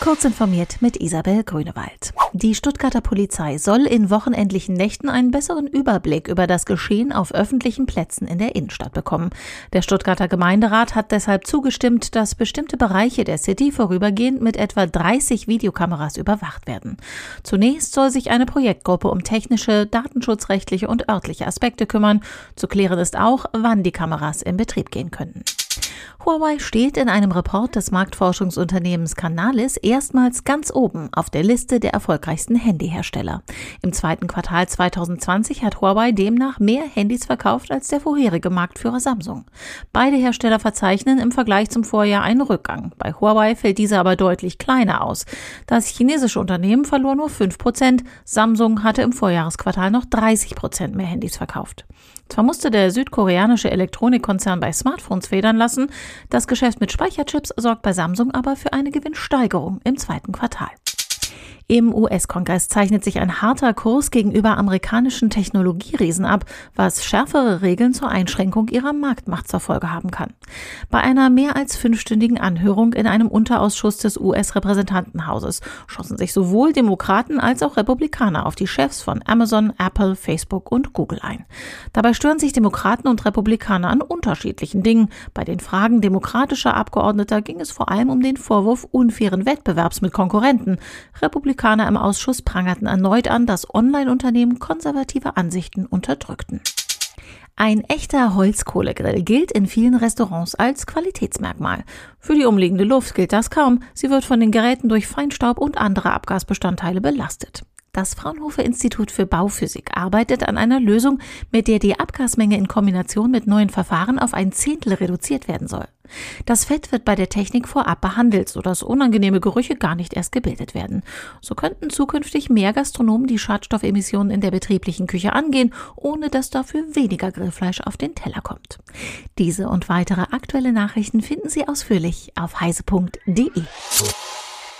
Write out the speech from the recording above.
Kurz informiert mit Isabel Grünewald. Die Stuttgarter Polizei soll in wochenendlichen Nächten einen besseren Überblick über das Geschehen auf öffentlichen Plätzen in der Innenstadt bekommen. Der Stuttgarter Gemeinderat hat deshalb zugestimmt, dass bestimmte Bereiche der City vorübergehend mit etwa 30 Videokameras überwacht werden. Zunächst soll sich eine Projektgruppe um technische, datenschutzrechtliche und örtliche Aspekte kümmern. Zu klären ist auch, wann die Kameras in Betrieb gehen könnten. Huawei steht in einem Report des Marktforschungsunternehmens Canalys erstmals ganz oben auf der Liste der erfolgreichsten Handyhersteller. Im zweiten Quartal 2020 hat Huawei demnach mehr Handys verkauft als der vorherige Marktführer Samsung. Beide Hersteller verzeichnen im Vergleich zum Vorjahr einen Rückgang. Bei Huawei fällt dieser aber deutlich kleiner aus. Das chinesische Unternehmen verlor nur 5 Prozent. Samsung hatte im Vorjahresquartal noch 30 Prozent mehr Handys verkauft. Zwar musste der südkoreanische Elektronikkonzern bei Smartphones federn lassen, das Geschäft mit Speicherchips sorgt bei Samsung aber für eine Gewinnsteigerung im zweiten Quartal. Im US-Kongress zeichnet sich ein harter Kurs gegenüber amerikanischen Technologieriesen ab, was schärfere Regeln zur Einschränkung ihrer Marktmacht zur Folge haben kann. Bei einer mehr als fünfstündigen Anhörung in einem Unterausschuss des US-Repräsentantenhauses schossen sich sowohl Demokraten als auch Republikaner auf die Chefs von Amazon, Apple, Facebook und Google ein. Dabei stören sich Demokraten und Republikaner an unterschiedlichen Dingen. Bei den Fragen demokratischer Abgeordneter ging es vor allem um den Vorwurf unfairen Wettbewerbs mit Konkurrenten. Republikaner Republikaner im Ausschuss prangerten erneut an, dass Online-Unternehmen konservative Ansichten unterdrückten. Ein echter Holzkohlegrill gilt in vielen Restaurants als Qualitätsmerkmal. Für die umliegende Luft gilt das kaum. Sie wird von den Geräten durch Feinstaub und andere Abgasbestandteile belastet. Das Fraunhofer Institut für Bauphysik arbeitet an einer Lösung, mit der die Abgasmenge in Kombination mit neuen Verfahren auf ein Zehntel reduziert werden soll. Das Fett wird bei der Technik vorab behandelt, sodass unangenehme Gerüche gar nicht erst gebildet werden. So könnten zukünftig mehr Gastronomen die Schadstoffemissionen in der betrieblichen Küche angehen, ohne dass dafür weniger Grillfleisch auf den Teller kommt. Diese und weitere aktuelle Nachrichten finden Sie ausführlich auf heise.de.